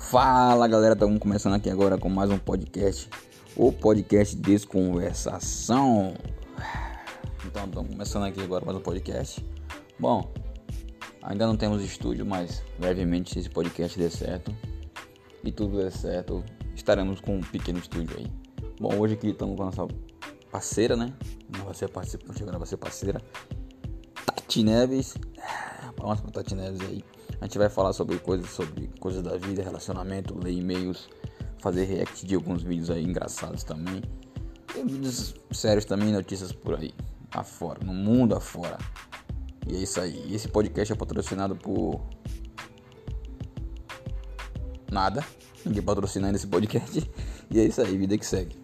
Fala galera, estamos começando aqui agora com mais um podcast, o podcast Desconversação. Então, estamos começando aqui agora mais um podcast. Bom, ainda não temos estúdio, mas brevemente, se esse podcast der certo e tudo der certo, estaremos com um pequeno estúdio aí. Bom, hoje aqui estamos com a nossa parceira, né? Não vai ser participante, agora vai ser parceira. Tati Neves. Tati Neves aí. A gente vai falar sobre coisas, sobre coisas da vida, relacionamento, ler e-mails, fazer react de alguns vídeos aí engraçados também. Tem vídeos sérios também, notícias por aí, afora, no mundo afora. E é isso aí. Esse podcast é patrocinado por nada. Ninguém patrocinando esse podcast. E é isso aí, vida que segue.